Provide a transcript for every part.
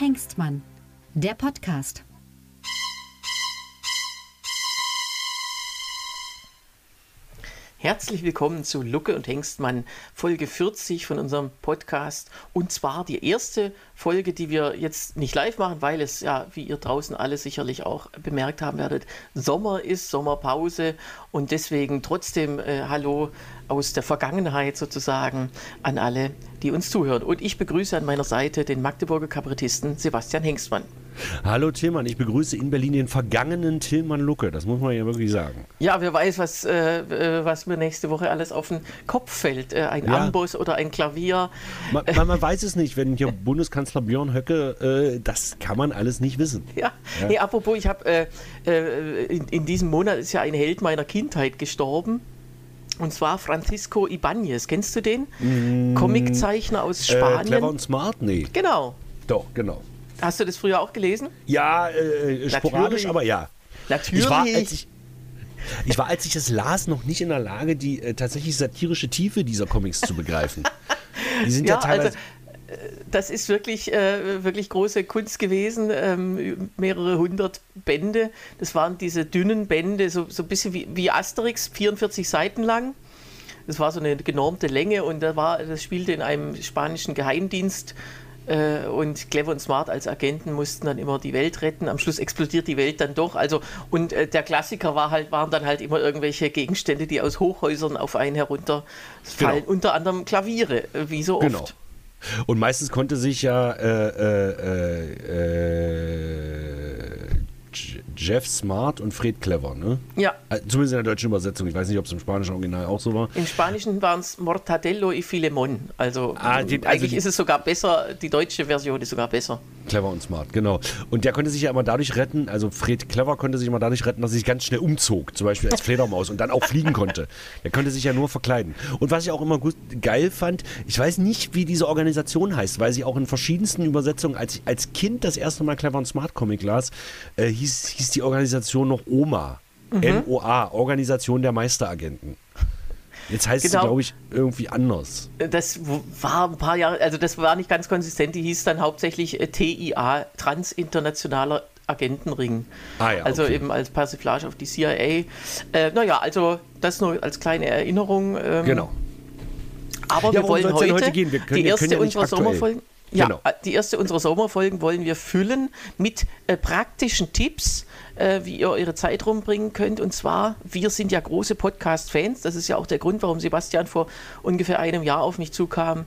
Hengstmann, der Podcast. Herzlich willkommen zu Lucke und Hengstmann, Folge 40 von unserem Podcast. Und zwar die erste Folge, die wir jetzt nicht live machen, weil es ja, wie ihr draußen alle sicherlich auch bemerkt haben werdet, Sommer ist, Sommerpause. Und deswegen trotzdem äh, Hallo aus der Vergangenheit sozusagen an alle, die uns zuhören. Und ich begrüße an meiner Seite den Magdeburger Kabarettisten Sebastian Hengstmann. Hallo Tillmann, ich begrüße in Berlin den vergangenen Tillmann Lucke, das muss man ja wirklich sagen. Ja, wer weiß, was, äh, äh was mir nächste Woche alles auf den Kopf fällt. Äh, ein ja. Amboss oder ein Klavier. Man, man, man, weiß es nicht, wenn hier Bundeskanzler Björn Höcke, äh, das kann man alles nicht wissen. Ja, ja. Nee, apropos, ich habe äh, äh, in, in diesem Monat ist ja ein Held meiner Kindheit gestorben. Und zwar Francisco Ibanez. Kennst du den? Mm, Comiczeichner aus Spanien. Äh, clever und smart? Nee. Genau. Doch, genau. Hast du das früher auch gelesen? Ja, äh, sporadisch, aber ja. Natürlich. Ich war, als ich, ich war, als ich es las, noch nicht in der Lage, die äh, tatsächlich satirische Tiefe dieser Comics zu begreifen. Die sind ja, ja teilweise. Also, äh, das ist wirklich, äh, wirklich große Kunst gewesen. Ähm, mehrere hundert Bände. Das waren diese dünnen Bände, so, so ein bisschen wie, wie Asterix, 44 Seiten lang. Das war so eine genormte Länge und da war, das spielte in einem spanischen Geheimdienst äh, und Clever und Smart als Agenten mussten dann immer die Welt retten. Am Schluss explodiert die Welt dann doch. Also, und äh, der Klassiker war halt, waren dann halt immer irgendwelche Gegenstände, die aus Hochhäusern auf einen herunterfallen. Genau. Unter anderem Klaviere, äh, wie so genau. oft. Und meistens konnte sich ja äh, äh, äh, Jeff Smart und Fred Clever, ne? Ja. Äh, zumindest in der deutschen Übersetzung. Ich weiß nicht, ob es im spanischen Original auch so war. Im Spanischen waren es Mortadello y Filemon. Also, ah, die, also eigentlich die, ist es sogar besser, die deutsche Version ist sogar besser. Clever und smart, genau. Und der konnte sich ja immer dadurch retten, also Fred Clever konnte sich immer dadurch retten, dass er sich ganz schnell umzog, zum Beispiel als Fledermaus und dann auch fliegen konnte. Er konnte sich ja nur verkleiden. Und was ich auch immer gut, geil fand, ich weiß nicht, wie diese Organisation heißt, weil sie auch in verschiedensten Übersetzungen, als ich als Kind das erste Mal Clever und Smart Comic las, äh, hieß, hieß die Organisation noch OMA. Mhm. M-O-A, Organisation der Meisteragenten. Jetzt heißt genau. sie, glaube ich, irgendwie anders. Das war ein paar Jahre, also das war nicht ganz konsistent. Die hieß dann hauptsächlich äh, TIA, Transinternationaler Agentenring. Ah, ja, also okay. eben als Persiflage auf die CIA. Äh, naja, also das nur als kleine Erinnerung. Ähm, genau. Aber ja, wir wollen heute, heute gehen? Wir können, die erste ja unserer Sommerfolgen. Ja, genau. Äh, die erste unserer Sommerfolgen wollen wir füllen mit äh, praktischen Tipps äh, wie ihr eure Zeit rumbringen könnt. Und zwar, wir sind ja große Podcast-Fans. Das ist ja auch der Grund, warum Sebastian vor ungefähr einem Jahr auf mich zukam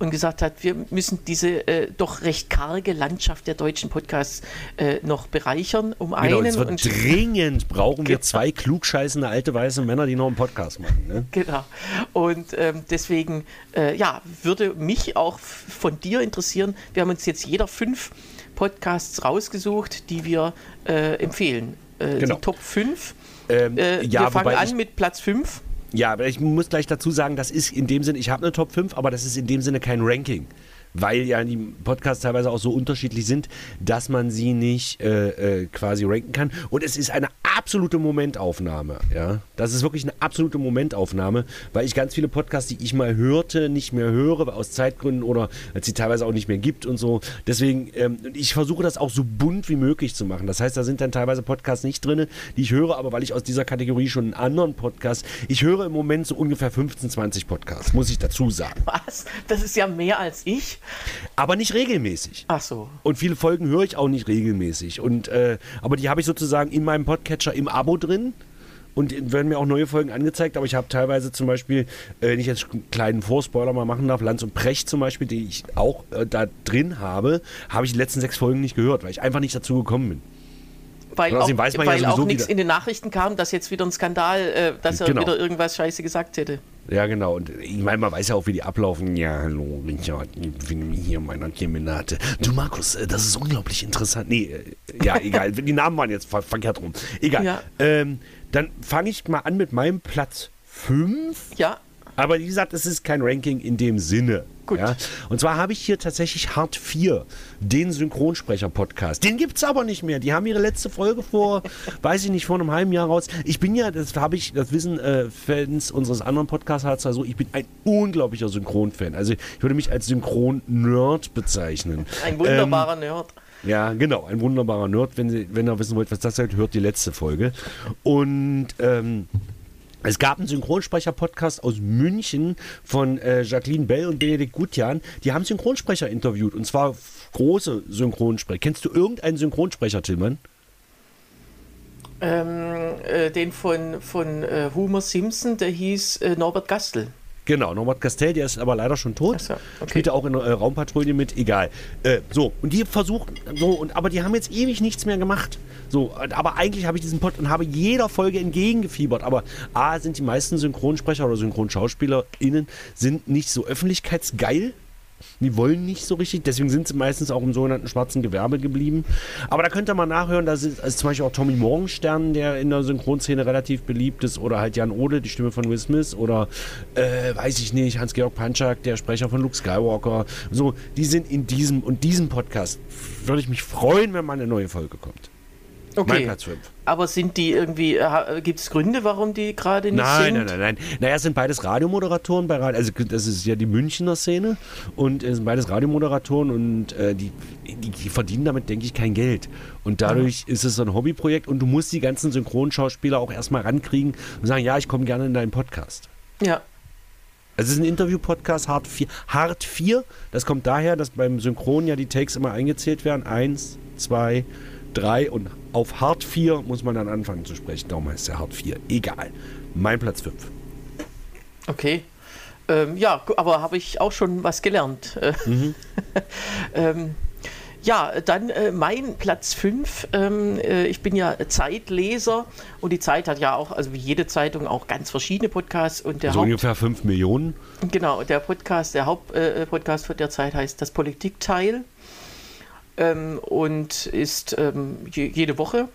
und gesagt hat, wir müssen diese äh, doch recht karge Landschaft der deutschen Podcasts äh, noch bereichern. Um genau, einen. Und dringend brauchen wir genau. zwei klugscheißende alte weiße Männer, die noch einen Podcast machen. Ne? Genau. Und ähm, deswegen, äh, ja, würde mich auch von dir interessieren. Wir haben uns jetzt jeder fünf Podcasts rausgesucht, die wir äh, empfehlen. Äh, genau. Die Top 5. Ähm, äh, ja, wir fangen an mit Platz 5. Ja, aber ich muss gleich dazu sagen, das ist in dem Sinne, ich habe eine Top 5, aber das ist in dem Sinne kein Ranking weil ja die Podcasts teilweise auch so unterschiedlich sind, dass man sie nicht äh, äh, quasi ranken kann. Und es ist eine absolute Momentaufnahme. Ja, das ist wirklich eine absolute Momentaufnahme, weil ich ganz viele Podcasts, die ich mal hörte, nicht mehr höre aus Zeitgründen oder als sie teilweise auch nicht mehr gibt und so. Deswegen, ähm, ich versuche das auch so bunt wie möglich zu machen. Das heißt, da sind dann teilweise Podcasts nicht drin, die ich höre, aber weil ich aus dieser Kategorie schon einen anderen Podcast, ich höre im Moment so ungefähr 15, 20 Podcasts, muss ich dazu sagen. Was? Das ist ja mehr als ich. Aber nicht regelmäßig. Ach so. Und viele Folgen höre ich auch nicht regelmäßig. Und, äh, aber die habe ich sozusagen in meinem Podcatcher im Abo drin. Und werden mir auch neue Folgen angezeigt, aber ich habe teilweise zum Beispiel, äh, wenn ich jetzt einen kleinen Vorspoiler mal machen darf, Lanz und Precht zum Beispiel, die ich auch äh, da drin habe, habe ich die letzten sechs Folgen nicht gehört, weil ich einfach nicht dazu gekommen bin. Weil auch, weil ja auch nichts in den Nachrichten kam, dass jetzt wieder ein Skandal, äh, dass er genau. wieder irgendwas Scheiße gesagt hätte. Ja, genau. Und ich meine, man weiß ja auch, wie die ablaufen. Ja, hallo, Richard, ich bin hier in meiner Kemenate. Du, Markus, äh, das ist unglaublich interessant. Nee, äh, ja, egal. die Namen waren jetzt ver verkehrt rum. Egal. Ja. Ähm, dann fange ich mal an mit meinem Platz 5. Ja. Aber wie gesagt, es ist kein Ranking in dem Sinne. Gut. Ja? Und zwar habe ich hier tatsächlich Hart 4, den Synchronsprecher-Podcast. Den gibt es aber nicht mehr. Die haben ihre letzte Folge vor, weiß ich nicht, vor einem halben Jahr raus. Ich bin ja, das habe ich, das wissen äh, Fans unseres anderen Podcasts halt so, ich bin ein unglaublicher Synchron-Fan. Also ich würde mich als Synchron-Nerd bezeichnen. Ein wunderbarer ähm, Nerd. Ja, genau, ein wunderbarer Nerd. Wenn, Sie, wenn ihr wissen wollt, was das seid, hört die letzte Folge. Und ähm, es gab einen Synchronsprecher-Podcast aus München von äh, Jacqueline Bell und Benedikt Gutjan. Die haben Synchronsprecher interviewt und zwar große Synchronsprecher. Kennst du irgendeinen Synchronsprecher, Tillmann? Ähm, äh, den von, von äh, Homer Simpson, der hieß äh, Norbert Gastel. Genau, Norbert Castell, der ist aber leider schon tot. So, okay. Spielte auch in äh, Raumpatrouille mit, egal. Äh, so, und die versuchen, so, und, aber die haben jetzt ewig nichts mehr gemacht. So, aber eigentlich habe ich diesen Pod und habe jeder Folge entgegengefiebert. Aber A, sind die meisten Synchronsprecher oder SynchronschauspielerInnen sind nicht so öffentlichkeitsgeil. Die wollen nicht so richtig, deswegen sind sie meistens auch im sogenannten schwarzen Gewerbe geblieben. Aber da könnt ihr mal nachhören, da ist also zum Beispiel auch Tommy Morgenstern, der in der Synchronszene relativ beliebt ist, oder halt Jan Ode, die Stimme von Will Smith, oder äh, weiß ich nicht, Hans-Georg Panchak, der Sprecher von Luke Skywalker. So, die sind in diesem und diesem Podcast. Würde ich mich freuen, wenn mal eine neue Folge kommt. Okay. Mein Platz 5. Aber sind die irgendwie, äh, gibt es Gründe, warum die gerade nicht nein, sind? Nein, nein, nein. Naja, es sind beides Radiomoderatoren bei Radio, also das ist ja die Münchner Szene und es sind beides Radiomoderatoren und äh, die, die, die, verdienen damit, denke ich, kein Geld. Und dadurch mhm. ist es so ein Hobbyprojekt und du musst die ganzen Synchronschauspieler auch erstmal rankriegen und sagen, ja, ich komme gerne in deinen Podcast. Ja. Es ist ein Interview-Podcast, Hart 4. Hart 4, das kommt daher, dass beim Synchron ja die Takes immer eingezählt werden. Eins, zwei, drei und auf Hard 4 muss man dann anfangen zu sprechen. Darum heißt der Hard 4. Egal. Mein Platz 5. Okay. Ähm, ja, aber habe ich auch schon was gelernt. Mhm. ähm, ja, dann äh, mein Platz 5. Ähm, äh, ich bin ja Zeitleser und die Zeit hat ja auch, also wie jede Zeitung, auch ganz verschiedene Podcasts. Und der also Haupt ungefähr 5 Millionen. Genau, der Podcast, der Hauptpodcast äh, von der Zeit heißt Das Politikteil ähm, und ist ähm, je, jede Woche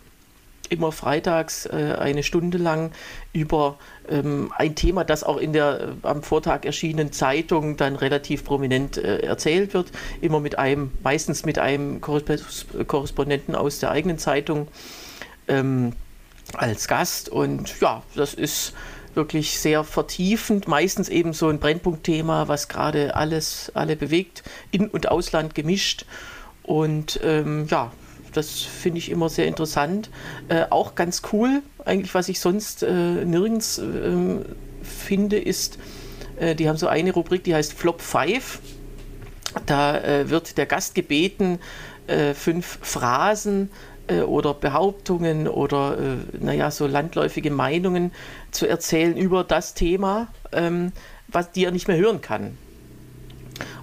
immer freitags äh, eine Stunde lang über ähm, ein Thema, das auch in der äh, am Vortag erschienenen Zeitung dann relativ prominent äh, erzählt wird, immer mit einem, meistens mit einem Korrespondenten aus der eigenen Zeitung ähm, als Gast. Und ja, das ist wirklich sehr vertiefend, meistens eben so ein Brennpunktthema, was gerade alles, alle bewegt, in- und Ausland gemischt. Und ähm, ja, das finde ich immer sehr interessant. Äh, auch ganz cool, eigentlich, was ich sonst äh, nirgends äh, finde, ist, äh, die haben so eine Rubrik, die heißt Flop 5. Da äh, wird der Gast gebeten, äh, fünf Phrasen oder Behauptungen oder naja, so landläufige Meinungen zu erzählen über das Thema, ähm, was die er nicht mehr hören kann.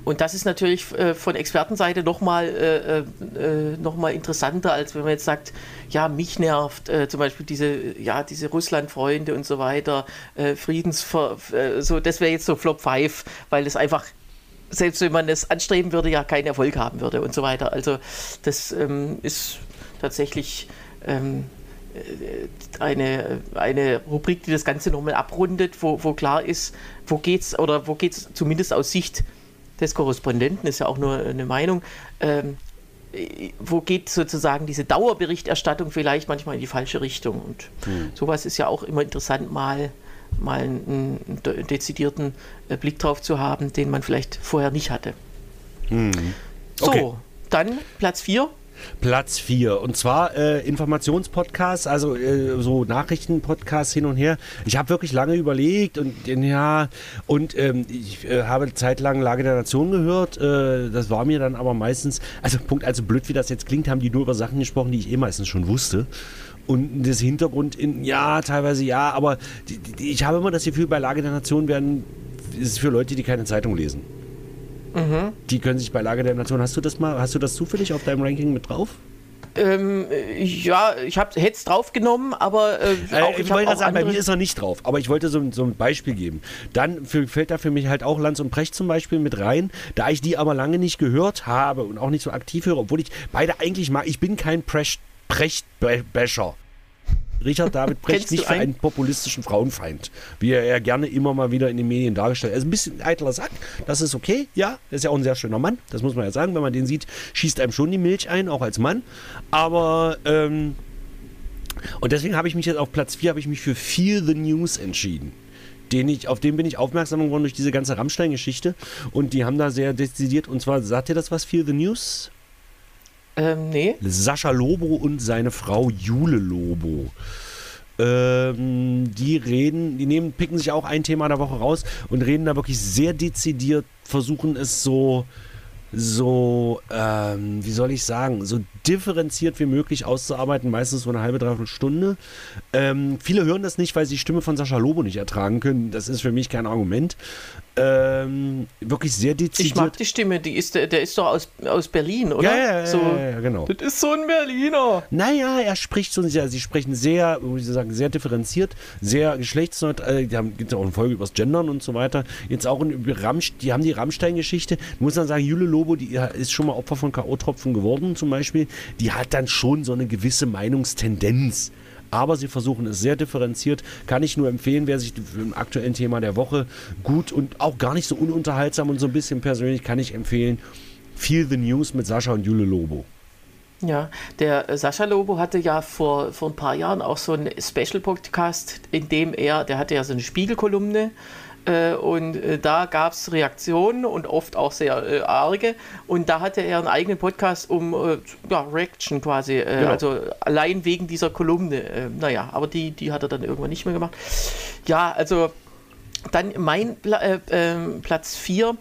Und das ist natürlich äh, von Expertenseite nochmal äh, äh, noch interessanter, als wenn man jetzt sagt, ja, mich nervt äh, zum Beispiel diese, ja, diese Russland-Freunde und so weiter, äh, Friedensver... Äh, so, das wäre jetzt so Flop 5, weil es einfach selbst wenn man es anstreben würde, ja keinen Erfolg haben würde und so weiter. Also das ähm, ist tatsächlich ähm, eine, eine Rubrik, die das Ganze nochmal abrundet, wo, wo klar ist, wo geht's oder wo geht's zumindest aus Sicht des Korrespondenten, ist ja auch nur eine Meinung, ähm, wo geht sozusagen diese Dauerberichterstattung vielleicht manchmal in die falsche Richtung. Und mhm. sowas ist ja auch immer interessant, mal, mal einen, einen dezidierten äh, Blick drauf zu haben, den man vielleicht vorher nicht hatte. Mhm. Okay. So, dann Platz 4. Platz 4. Und zwar äh, Informationspodcasts, also äh, so Nachrichtenpodcasts hin und her. Ich habe wirklich lange überlegt und ja, und ähm, ich äh, habe zeitlang Lage der Nation gehört. Äh, das war mir dann aber meistens, also Punkt, also blöd wie das jetzt klingt, haben die nur über Sachen gesprochen, die ich eh meistens schon wusste. Und das Hintergrund in, ja, teilweise ja, aber die, die, ich habe immer das Gefühl, bei Lage der Nation werden, ist es für Leute, die keine Zeitung lesen. Mhm. Die können sich bei Lage der Nation. Hast du das mal, hast du das zufällig auf deinem Ranking mit drauf? Ähm, ja, ich hätte es draufgenommen, aber äh, äh auch, äh, ich, ich wollte sagen, bei mir ist er nicht drauf, aber ich wollte so, so ein Beispiel geben. Dann für, fällt da für mich halt auch Lanz und Precht zum Beispiel mit rein, da ich die aber lange nicht gehört habe und auch nicht so aktiv höre, obwohl ich beide eigentlich mag. Ich bin kein Precht-Basher. Richard David Brecht nicht für einen? einen populistischen Frauenfeind, wie er ja gerne immer mal wieder in den Medien dargestellt Er ist ein bisschen ein eitler Sack, das ist okay, ja, er ist ja auch ein sehr schöner Mann, das muss man ja sagen, wenn man den sieht, schießt einem schon die Milch ein, auch als Mann, aber ähm, und deswegen habe ich mich jetzt auf Platz 4 habe ich mich für Feel the News entschieden. Den ich, auf den bin ich aufmerksam geworden durch diese ganze Rammstein-Geschichte. Und die haben da sehr dezidiert, und zwar, sagt ihr das was, Feel the News? Ähm, nee. Sascha Lobo und seine Frau Jule Lobo. Ähm, die reden, die nehmen, picken sich auch ein Thema der Woche raus und reden da wirklich sehr dezidiert, versuchen es so, so, ähm, wie soll ich sagen, so differenziert wie möglich auszuarbeiten, meistens so eine halbe, dreiviertel Stunde. Ähm, viele hören das nicht, weil sie die Stimme von Sascha Lobo nicht ertragen können. Das ist für mich kein Argument. Ähm, wirklich sehr dezidiert. Ich mag die Stimme, die ist, der ist doch aus, aus Berlin, oder? ja, ja, ja, so, ja, ja, genau. Das ist so ein Berliner. Naja, er spricht so sehr, sie sprechen sehr, wie ich sagen, sehr differenziert, sehr geschlechtsneutral, äh, die haben, gibt ja auch eine Folge über das Gendern und so weiter. Jetzt auch in, Rammstein, die haben die Rammstein-Geschichte. Muss man sagen, Jule Lobo, die ist schon mal Opfer von K.O.-Tropfen geworden zum Beispiel, die hat dann schon so eine gewisse Meinungstendenz. Aber sie versuchen es sehr differenziert. Kann ich nur empfehlen, wer sich im aktuellen Thema der Woche gut und auch gar nicht so ununterhaltsam und so ein bisschen persönlich kann ich empfehlen. Feel the News mit Sascha und Jule Lobo. Ja, der äh, Sascha Lobo hatte ja vor, vor ein paar Jahren auch so einen Special-Podcast, in dem er, der hatte ja so eine Spiegelkolumne und äh, da gab es Reaktionen und oft auch sehr äh, arge und da hatte er einen eigenen Podcast um äh, ja, Reaction quasi, äh, Genau. also allein wegen dieser Kolumne. Äh, naja, aber die, die hat er dann irgendwann nicht mehr gemacht. Ja, also dann mein äh, ähm, Platz 4,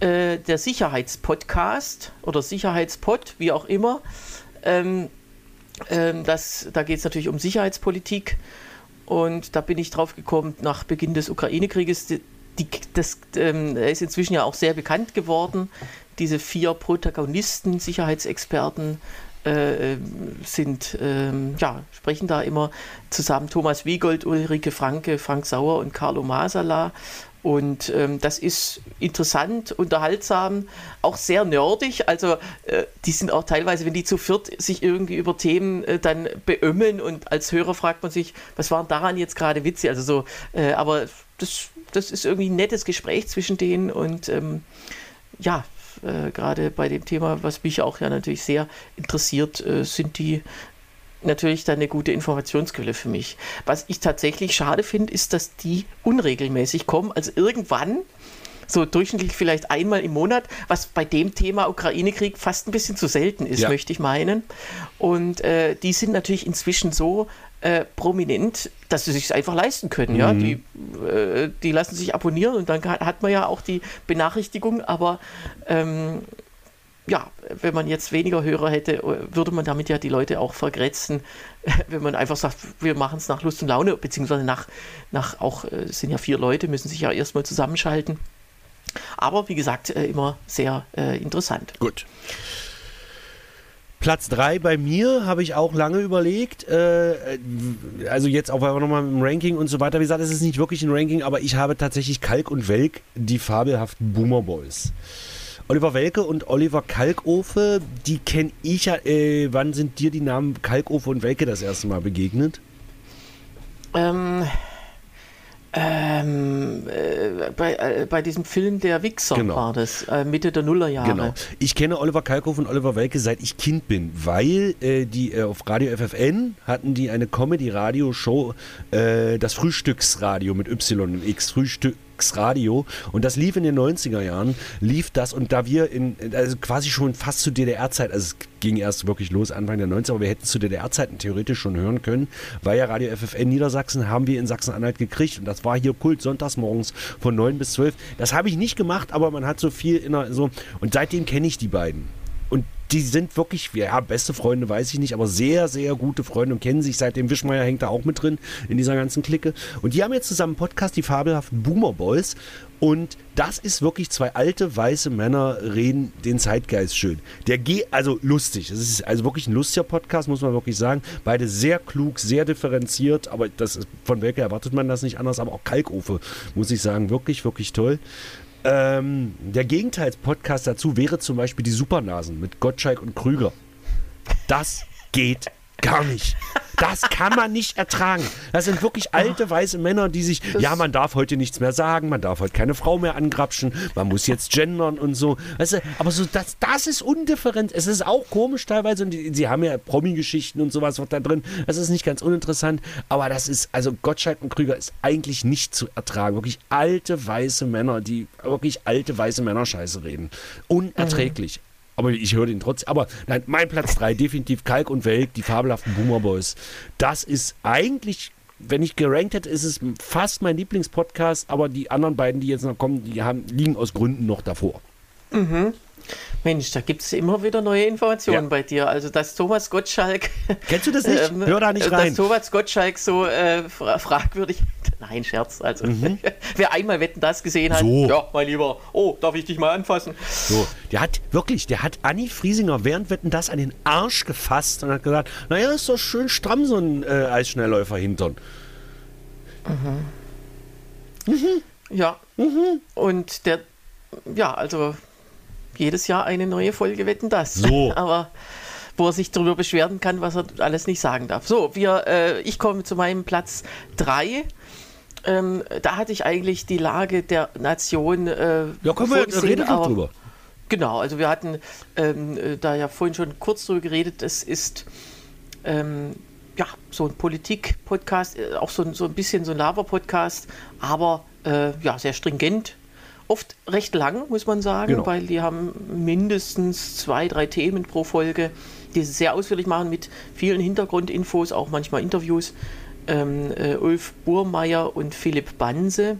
äh, der Sicherheitspodcast oder Sicherheitspod, wie auch immer. Ähm, ähm, das, da geht es natürlich um Sicherheitspolitik. Und da bin ich drauf gekommen, nach Beginn des Ukraine-Krieges, die, das, ähm, ist inzwischen ja auch sehr bekannt geworden. Diese vier Protagonisten, Sicherheitsexperten, äh, sind, ähm, ja, sprechen da immer zusammen Thomas Wiegold, Ulrike Franke, Frank Sauer und Carlo Masala. Und ähm, das ist interessant, unterhaltsam, auch sehr nerdig. Also äh, die sind auch teilweise, wenn die zu viert sich irgendwie über Themen äh, dann beömmeln und als Hörer fragt man sich, was waren daran jetzt gerade Witze? Also so, äh, aber das, das ist irgendwie ein nettes Gespräch zwischen denen und ähm, ja, äh, gerade bei dem Thema, was mich auch ja natürlich sehr interessiert, äh, sind die natürlich dann eine gute Informationsquelle für mich. Was ich tatsächlich schade finde, ist, dass die unregelmäßig kommen. Also irgendwann, so durchschnittlich vielleicht einmal im Monat, was bei dem Thema Ukraine-Krieg fast ein bisschen zu selten ist, Ja. möchte ich meinen. Und äh, die sind natürlich inzwischen so äh, prominent, dass sie sich einfach leisten können. Ja? Die, äh, die lassen sich abonnieren und dann hat man ja auch die Benachrichtigung, aber ähm, ja, wenn man jetzt weniger Hörer hätte, würde man damit ja die Leute auch vergrätzen, wenn man einfach sagt, wir machen es nach Lust und Laune, beziehungsweise nach, nach auch, äh, es sind ja vier Leute, müssen sich ja erstmal zusammenschalten. Aber wie gesagt, äh, immer sehr äh, interessant. Gut. Platz 3 bei mir habe ich auch lange überlegt. Äh, also jetzt auch nochmal im Ranking und so weiter. Wie gesagt, es ist nicht wirklich ein Ranking, aber ich habe tatsächlich Kalk und Welk, die fabelhaften Boomer Boys. Oliver Welke und Oliver Kalkofe, die kenne ich ja. Äh, wann sind dir die Namen Kalkofe und Welke das erste Mal begegnet? Ähm, ähm, äh, bei, äh, bei diesem Film Der Wichser Genau. war das, äh, Mitte der Nullerjahre. Genau. Ich kenne Oliver Kalkoff und Oliver Welke seit ich Kind bin, weil äh, die äh, auf Radio FFN hatten die eine Comedy-Radio-Show, äh, das Frühstücksradio mit Y und X, Frühstücksradio. Und das lief in den 90er Jahren, lief das und da wir in, also quasi schon fast zu DDR-Zeit, also es ging erst wirklich los Anfang der 90er, aber wir hätten zu DDR-Zeiten theoretisch schon hören können, weil ja Radio FFN Niedersachsen haben wir in Sachsen-Anhalt gekriegt und das war hier Kult sonntags morgens von 9 bis 12. Das habe ich nicht gemacht, aber man hat so viel in der, so und seitdem kenne ich die beiden. Und die sind wirklich, ja, beste Freunde weiß ich nicht, aber sehr, sehr gute Freunde und kennen sich. Seitdem Wischmeier hängt da auch mit drin in dieser ganzen Clique. Und die haben jetzt zusammen einen Podcast, die fabelhaften Boomer Boys. Und das ist wirklich zwei alte, weiße Männer reden den Zeitgeist schön. Der geht, also lustig. Es ist also wirklich ein lustiger Podcast, muss man wirklich sagen. Beide sehr klug, sehr differenziert, aber das ist, von welcher erwartet man das nicht anders, aber auch Kalkofe, muss ich sagen, wirklich, wirklich toll. Ähm, der Gegenteils-Podcast dazu wäre zum Beispiel die Supernasen mit Gottschalk und Krüger. Das geht gar nicht. Das kann man nicht ertragen. Das sind wirklich alte weiße Männer, die sich, ja, man darf heute nichts mehr sagen, man darf heute keine Frau mehr angrapschen, man muss jetzt gendern und so. Weißt du, aber so, das, das ist undifferent. Es ist auch komisch teilweise und die, sie haben ja Promi-Geschichten und sowas da drin. Das ist nicht ganz uninteressant, aber das ist, also Gottschalk und Krüger ist eigentlich nicht zu ertragen. Wirklich alte weiße Männer, die wirklich alte weiße Männer Scheiße reden. Unerträglich. Aber ich höre den trotzdem. Aber nein, mein Platz 3, definitiv Kalk und Welk, die fabelhaften Boomer Boys. Das ist eigentlich, wenn ich gerankt hätte, ist es fast mein Lieblingspodcast, aber die anderen beiden, die jetzt noch kommen, die haben, liegen aus Gründen noch davor. Mensch, da gibt es immer wieder neue Informationen Ja. bei dir. Also, dass Thomas Gottschalk. Kennst du das nicht? Hör da nicht rein. Dass Thomas Gottschalk so äh, fra fragwürdig. Nein, Scherz. Also, wer einmal Wetten das gesehen hat, Mhm. So. ja, mein Lieber, oh, darf ich dich mal anfassen? So, der hat wirklich, der hat Anni Friesinger während Wetten das an den Arsch gefasst und hat gesagt, naja, ist doch schön stramm so ein äh, Eisschnellläufer hintern. Ja. Mhm. Und der, ja, also jedes Jahr eine neue Folge Wetten das. So. Aber wo er sich darüber beschweren kann, was er alles nicht sagen darf. So, wir, äh, ich komme zu meinem Platz 3. Ähm, da hatte ich eigentlich die Lage der Nation. Äh, Ja, können wir, reden drüber. Genau, also wir hatten ähm, äh, da ja vorhin schon kurz drüber geredet, es ist ähm, ja so ein Politik-Podcast, äh, auch so, ein- so ein bisschen so ein Laber-Podcast, aber äh, ja, sehr stringent. Oft recht lang, muss man sagen, Genau. weil die haben mindestens zwei, drei Themen pro Folge, die sie sehr ausführlich machen mit vielen Hintergrundinfos, auch manchmal Interviews. Ähm, äh, Ulf Burmeier und Philipp Banse,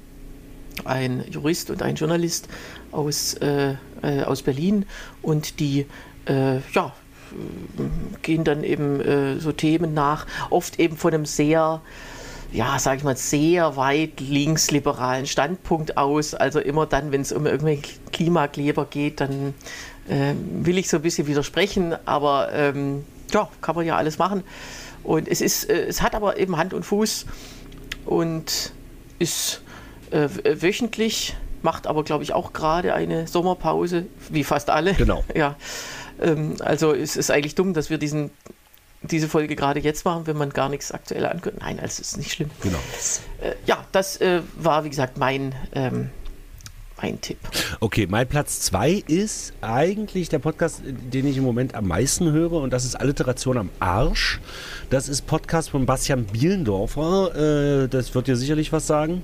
ein Jurist und ein Journalist aus, äh, äh, aus Berlin und die äh, ja, gehen dann eben äh, so Themen nach, oft eben von einem sehr, ja, sag ich mal, sehr weit linksliberalen Standpunkt aus. Also immer dann, wenn es um irgendwelche Klimakleber geht, dann äh, will ich so ein bisschen widersprechen, aber ähm, ja, kann man ja alles machen. Und es ist, äh, es hat aber eben Hand und Fuß und ist äh, w- wöchentlich, macht aber, glaube ich, auch gerade eine Sommerpause, wie fast alle. Genau. Ja. Ähm, also es ist eigentlich dumm, dass wir diesen, diese Folge gerade jetzt machen, wenn man gar nichts aktuell ankündigt. Nein, also es ist nicht schlimm. Genau. Äh, ja, das äh, war, wie gesagt, mein, ähm, mein Tipp. Okay, mein Platz 2 ist eigentlich der Podcast, den ich im Moment am meisten höre und das ist Alliteration am Arsch. Das ist Podcast von Bastian Bielendorfer, äh, das wird dir sicherlich was sagen.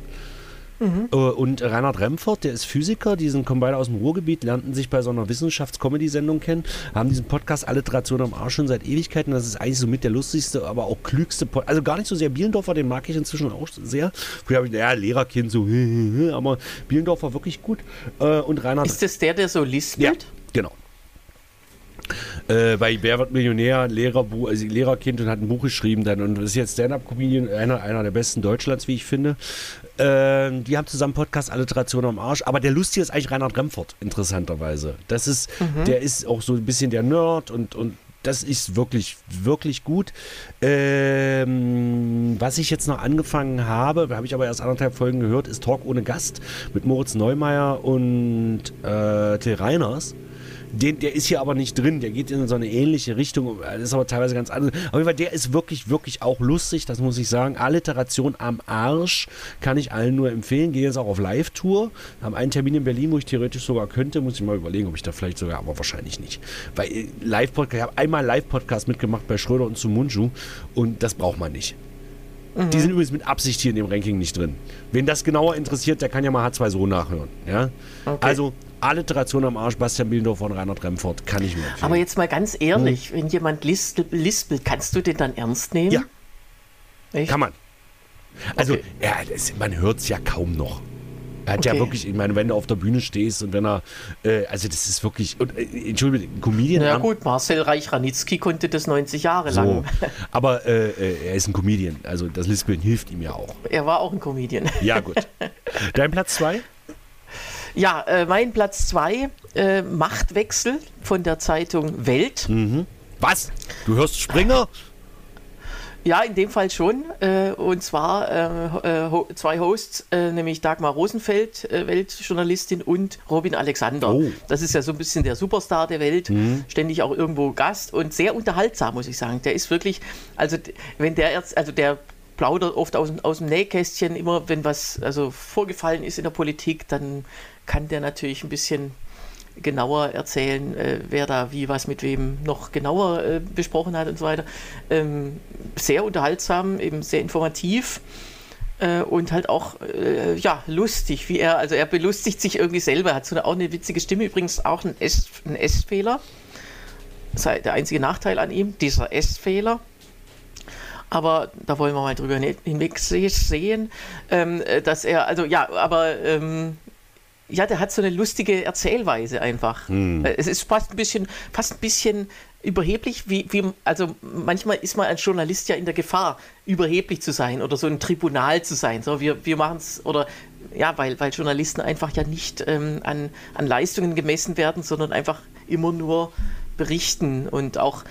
Äh, Und Reinhard Remford, der ist Physiker, die sind, kommen beide aus dem Ruhrgebiet, lernten sich bei so einer Wissenschafts-Comedy-Sendung kennen, haben diesen Podcast Alliteration am Arsch schon seit Ewigkeiten. Das ist eigentlich so mit der lustigste, aber auch klügste Podcast. Also gar nicht so sehr Bielendorfer, den mag ich inzwischen auch sehr. Früher habe ich, ja, Lehrerkind, so, aber Bielendorfer wirklich gut. Äh, Und Reinhard Ist das der, der so ja, lispelt? genau. Äh, bei Wer wird Millionär, Lehrerbu also Lehrerkind und hat ein Buch geschrieben dann und ist jetzt Stand-Up-Comedian, einer, einer der besten Deutschlands, wie ich finde. Ähm, die haben zusammen Podcast Alliteration am Arsch, aber der Lustige ist eigentlich Reinhard Remford, interessanterweise. Das ist, der ist auch so ein bisschen der Nerd und, und das ist wirklich, wirklich gut. Ähm, was ich jetzt noch angefangen habe, habe ich aber erst anderthalb Folgen gehört, ist Talk ohne Gast mit Moritz Neumeier und äh, Till Reiners. Den, der ist hier aber nicht drin, der geht in so eine ähnliche Richtung, das ist aber teilweise ganz anders. Auf jeden Fall, der ist wirklich, wirklich auch lustig, das muss ich sagen. Alliteration am Arsch kann ich allen nur empfehlen. Gehe jetzt auch auf Live-Tour, haben einen Termin in Berlin, wo ich theoretisch sogar könnte, muss ich mal überlegen, ob ich da vielleicht sogar, aber wahrscheinlich nicht. Weil äh, Live-Podcast, ich habe einmal Live-Podcast mitgemacht bei Schröder und Sumunju und das braucht man nicht. Die sind übrigens mit Absicht hier in dem Ranking nicht drin. Wen das genauer interessiert, der kann ja mal H2 so nachhören. Ja? Okay. Also Alliteration am Arsch, Bastian Bielendorf von Reinhard Remford, kann ich mir empfehlen. Aber jetzt mal ganz ehrlich, wenn jemand lispelt, lispelt, kannst du den dann ernst nehmen? Ja. Echt? Kann man. Also, Okay. ja, das, man hört es ja kaum noch. Er hat ja Okay. wirklich, ich meine, wenn du auf der Bühne stehst und wenn er, äh, also das ist wirklich, und, äh, Entschuldigung, ein Comedian. Ja, gut, Marcel Reich-Ranitzky konnte das 90 Jahre So. lang. Aber äh, äh, er ist ein Comedian, also das Lispeln hilft ihm ja auch. Er war auch ein Comedian. Ja, gut. Dein Platz zwei? Ja, äh, mein Platz 2, äh, Machtwechsel von der Zeitung Welt. Was? Du hörst Springer? Ja, in dem Fall schon. Äh, und zwar äh, äh, zwei Hosts, nämlich Dagmar Rosenfeld, Weltjournalistin, und Robin Alexander. Oh. Das ist ja so ein bisschen der Superstar der Welt, mhm. ständig auch irgendwo Gast und sehr unterhaltsam, muss ich sagen. Der ist wirklich, also wenn der jetzt, also der plaudert oft aus, aus dem Nähkästchen, immer wenn was also vorgefallen ist in der Politik, dann kann der natürlich ein bisschen genauer erzählen, äh, wer da wie was mit wem noch genauer äh, besprochen hat und so weiter. Ähm, sehr unterhaltsam, eben sehr informativ. Äh, und halt auch äh, ja lustig, wie er, also er belustigt sich irgendwie selber, hat so eine, auch eine witzige Stimme, übrigens auch ein S-Fehler. Das der einzige Nachteil an ihm, dieser S-Fehler. Aber da wollen wir mal drüber hinweg sehen, ähm, dass er, also ja, aber ähm, ja, der hat so eine lustige Erzählweise einfach. Hm. Es ist fast ein bisschen, fast ein bisschen überheblich, wie, wie, also manchmal ist man als Journalist ja in der Gefahr, überheblich zu sein oder so ein Tribunal zu sein. So, wir, wir machen es, oder ja, weil, weil Journalisten einfach ja nicht ähm, an, an Leistungen gemessen werden, sondern einfach immer nur berichten und auch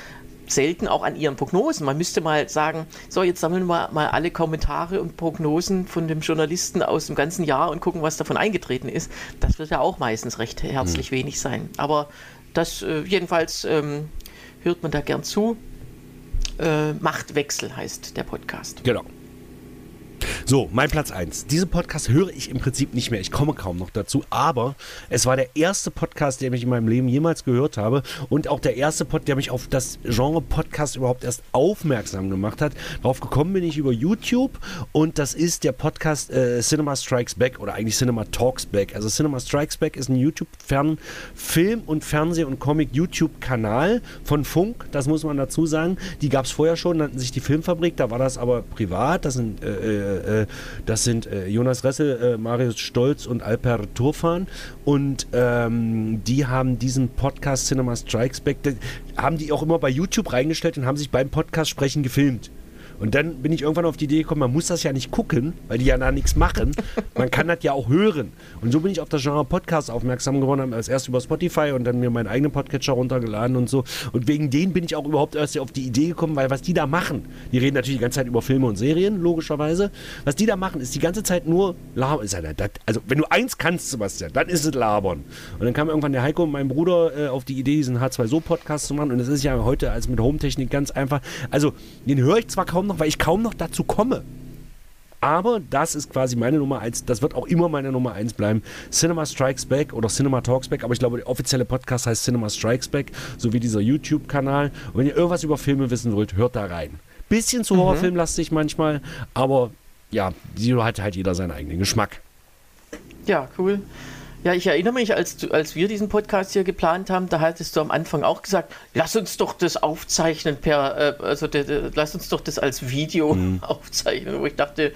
selten auch an ihren Prognosen. Man müsste mal sagen, so, jetzt sammeln wir mal alle Kommentare und Prognosen von dem Journalisten aus dem ganzen Jahr und gucken, was davon eingetreten ist. Das wird ja auch meistens recht herzlich mhm. wenig sein. Aber das äh, jedenfalls ähm, hört man da gern zu. Äh, Machtwechsel heißt der Podcast. Genau. So, mein Platz 1. Diesen Podcast höre ich im Prinzip nicht mehr. Ich komme kaum noch dazu. Aber es war der erste Podcast, den ich in meinem Leben jemals gehört habe. Und auch der erste Podcast, der mich auf das Genre Podcast überhaupt erst aufmerksam gemacht hat. Darauf gekommen bin ich über YouTube. Und das ist der Podcast äh, Cinema Strikes Back oder eigentlich Cinema Talks Back. Also Cinema Strikes Back ist ein YouTube-Film- und Fernseh- und Comic-YouTube-Kanal von Funk. Das muss man dazu sagen. Die gab es vorher schon, nannten sich die Filmfabrik. Da war das aber privat. Das sind äh, äh äh, das sind äh, Jonas Ressel, äh, Marius Stolz und Alper Turfan. Und ähm, die haben diesen Podcast Cinema Strikes Back, haben die auch immer bei YouTube reingestellt und haben sich beim Podcast sprechen gefilmt. Und dann bin ich irgendwann auf die Idee gekommen, man muss das ja nicht gucken, weil die ja da nichts machen. Man kann das ja auch hören. Und so bin ich auf das Genre Podcast aufmerksam geworden, habe als erst über Spotify und dann mir meinen eigenen Podcatcher runtergeladen und so. Und wegen denen bin ich auch überhaupt erst auf die Idee gekommen, weil was die da machen, die reden natürlich die ganze Zeit über Filme und Serien, logischerweise. Was die da machen, ist die ganze Zeit nur labern. Also, wenn du eins kannst, Sebastian, dann ist es labern. Und dann kam irgendwann der Heiko und mein Bruder äh, auf die Idee, diesen H2So-Podcast zu machen. Und das ist ja heute als mit Home-Technik ganz einfach. Also, den höre ich zwar kaum kaum noch, weil ich kaum noch dazu komme. Aber das ist quasi meine Nummer 1. Das wird auch immer meine Nummer 1 bleiben. Cinema Strikes Back oder Cinema Talks Back. Aber ich glaube, der offizielle Podcast heißt Cinema Strikes Back, so wie dieser YouTube-Kanal. Und wenn ihr irgendwas über Filme wissen wollt, hört da rein. Bisschen zu mhm. horrorfilmlastig manchmal, aber ja, hat halt jeder seinen eigenen Geschmack. Ja, cool. Ja, ich erinnere mich, als, als wir diesen Podcast hier geplant haben, da hattest du am Anfang auch gesagt, lass uns doch das aufzeichnen per, äh, also de, de, lass uns doch das als Video mhm. aufzeichnen, wo ich dachte,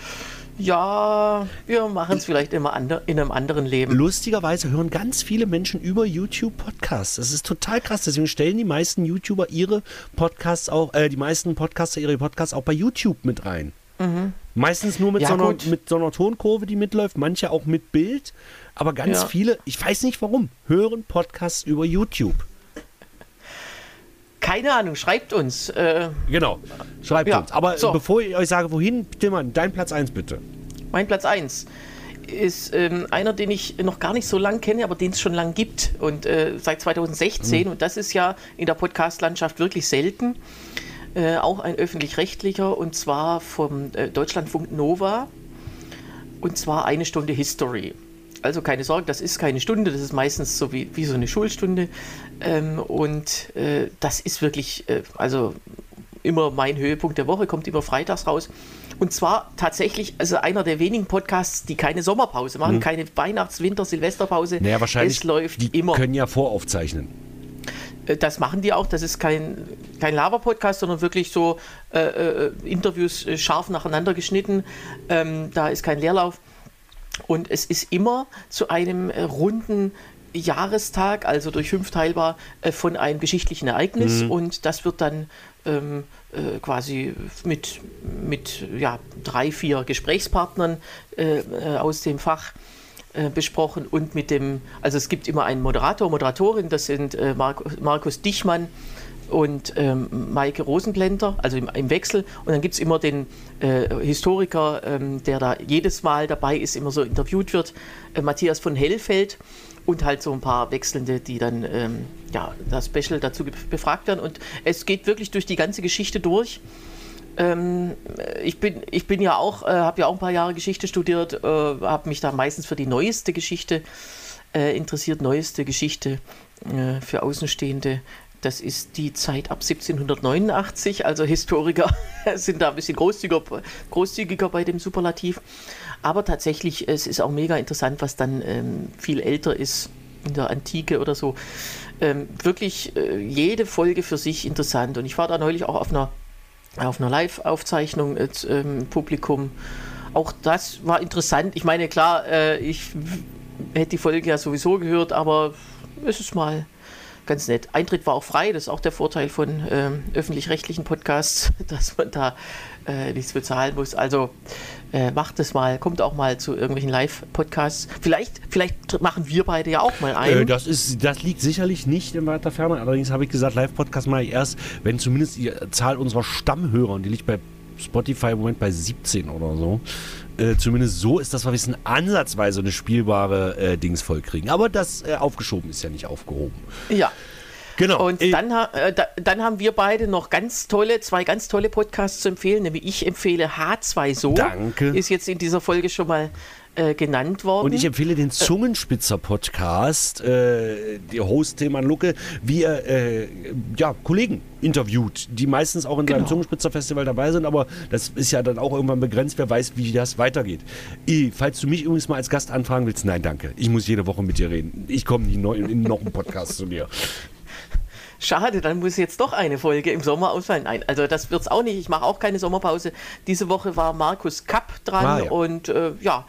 ja, wir machen es vielleicht immer ander, in einem anderen Leben. Lustigerweise hören ganz viele Menschen über YouTube Podcasts. Das ist total krass. Deswegen stellen die meisten YouTuber ihre Podcasts auch, äh, die meisten Podcaster ihre Podcasts auch bei YouTube mit rein. Mhm. Meistens nur mit, ja, so einer, mit so einer Tonkurve, die mitläuft, manche auch mit Bild. Aber ganz ja. viele, ich weiß nicht warum, hören Podcasts über YouTube. Keine Ahnung, schreibt uns. Äh, genau, schreibt ja. uns. Aber so. bevor ich euch sage, wohin, Tillmann, dein Platz 1 bitte. Mein Platz 1 ist ähm, einer, den ich noch gar nicht so lange kenne, aber den es schon lange gibt und äh, seit 2016. Mhm. Und das ist ja in der Podcast-Landschaft wirklich selten. Äh, auch ein öffentlich-rechtlicher und zwar vom äh, Deutschlandfunk Nova. Und zwar eine Stunde History. Also keine Sorge, das ist keine Stunde, das ist meistens so wie, wie so eine Schulstunde. Ähm, und äh, das ist wirklich, äh, also immer mein Höhepunkt der Woche, kommt immer freitags raus. Und zwar tatsächlich, also einer der wenigen Podcasts, die keine Sommerpause machen, mhm. keine Weihnachts-, Winter-, Silvesterpause. Naja, wahrscheinlich. Es läuft die immer. können ja voraufzeichnen. Äh, das machen die auch. Das ist kein, kein Lava-Podcast, sondern wirklich so äh, äh Interviews äh, scharf nacheinander geschnitten. Ähm, da ist kein Leerlauf. Und es ist immer zu einem äh, runden Jahrestag, also durch fünf teilbar, äh, von einem geschichtlichen Ereignis. Mhm. Und das wird dann ähm, äh, quasi mit, mit ja, drei, vier Gesprächspartnern äh, äh, aus dem Fach äh, besprochen und mit dem, also es gibt immer einen Moderator, Moderatorin, das sind Markus Dichmann und ähm, Maike Rosenblender, also im, im Wechsel. Und dann gibt es immer den äh, Historiker, ähm, der da jedes Mal dabei ist, immer so interviewt wird, äh, Matthias von Hellfeld und halt so ein paar Wechselnde, die dann ähm, ja, das Special dazu befragt werden. Und es geht wirklich durch die ganze Geschichte durch. Ähm, ich, bin, ich bin ja auch, äh, habe ja auch ein paar Jahre Geschichte studiert, äh, habe mich da meistens für die neueste Geschichte äh, interessiert, neueste Geschichte äh, für Außenstehende. Das ist die Zeit ab 1789, also Historiker sind da ein bisschen großzügiger, großzügiger bei dem Superlativ. Aber tatsächlich, es ist auch mega interessant, was dann ähm, viel älter ist in der Antike oder so. Ähm, wirklich äh, jede Folge für sich interessant. Und ich war da neulich auch auf einer, auf einer Live-Aufzeichnung äh, ähm, Publikum. Auch das war interessant. Ich meine, klar, äh, ich hätte die Folge ja sowieso gehört, aber es ist mal ganz nett. Eintritt war auch frei, das ist auch der Vorteil von ähm, öffentlich-rechtlichen Podcasts, dass man da äh, nichts bezahlen muss. Also äh, macht es mal, kommt auch mal zu irgendwelchen Live-Podcasts. Vielleicht, vielleicht machen wir beide ja auch mal einen. Äh, das, ist, das liegt sicherlich nicht in weiter Ferne. Allerdings habe ich gesagt, Live-Podcast mache ich erst, wenn zumindest die Zahl unserer Stammhörer, und die liegt bei Spotify im Moment bei 17 oder so, äh, zumindest so ist, dass wir wissen, ansatzweise eine spielbare äh, Dings vollkriegen. Aber das äh, aufgeschoben ist ja nicht aufgehoben. Ja. Genau. Und äh, dann, äh, da, dann haben wir beide noch ganz tolle, zwei ganz tolle Podcasts zu empfehlen. Nämlich ich empfehle H2 So. Danke. Ist jetzt in dieser Folge schon mal äh, genannt worden. Und ich empfehle den Zungenspitzer-Podcast, äh, der Host Tilman Lucke, wie er äh, ja, Kollegen interviewt, die meistens auch in genau. seinem Zungenspitzer-Festival dabei sind, aber das ist ja dann auch irgendwann begrenzt, wer weiß, wie das weitergeht. I, falls du mich übrigens mal als Gast anfragen willst, nein, danke. Ich muss jede Woche mit dir reden. Ich komme nie in noch einen Podcast zu dir. Schade, dann muss jetzt doch eine Folge im Sommer ausfallen. Nein, also das wird es auch nicht. Ich mache auch keine Sommerpause. Diese Woche war Markus Kapp dran ah, ja. und äh, ja,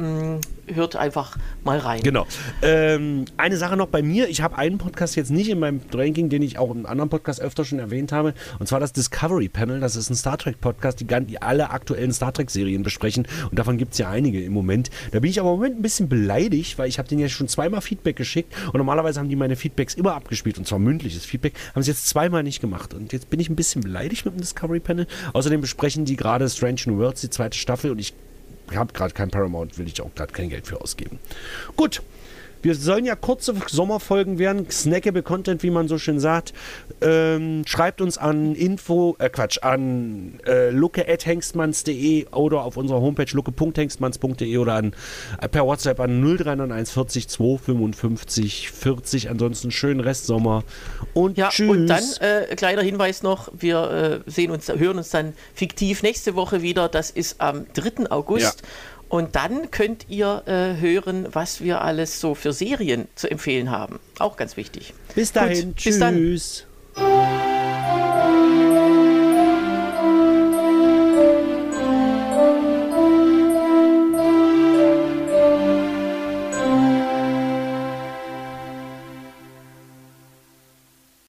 mh, hört einfach mal rein. Genau. Ähm, eine Sache noch bei mir. Ich habe einen Podcast jetzt nicht in meinem Ranking, den ich auch in anderen Podcast öfter schon erwähnt habe. Und zwar das Discovery Panel. Das ist ein Star Trek Podcast, die, die alle aktuellen Star Trek Serien besprechen. Und davon gibt es ja einige im Moment. Da bin ich aber im Moment ein bisschen beleidigt, weil ich habe denen ja schon zweimal Feedback geschickt. Und normalerweise haben die meine Feedbacks immer abgespielt. Und zwar mündliches Feedback. Haben sie jetzt zweimal nicht gemacht. Und jetzt bin ich ein bisschen beleidigt mit dem Discovery Panel. Außerdem besprechen die gerade Strange New Worlds, die zweite Staffel. Und ich habe gerade kein Paramount, will ich auch gerade kein Geld für ausgeben. Gut, wir sollen ja kurze Sommerfolgen werden, snackable Content, wie man so schön sagt. Ähm, schreibt uns an info, äh Quatsch, an äh, lucke.hengstmanns.de oder auf unserer Homepage lucke.hengstmanns.de oder an, äh, per WhatsApp an 0391 40 255 40. Ansonsten schönen Restsommer und ja, tschüss. Und dann, äh, kleiner Hinweis noch, wir äh, sehen uns, hören uns dann fiktiv nächste Woche wieder. Das ist am 3. August. Ja. Und dann könnt ihr äh, hören, was wir alles so für Serien zu empfehlen haben. Auch ganz wichtig. Bis dahin. Gut, tschüss. Bis dann.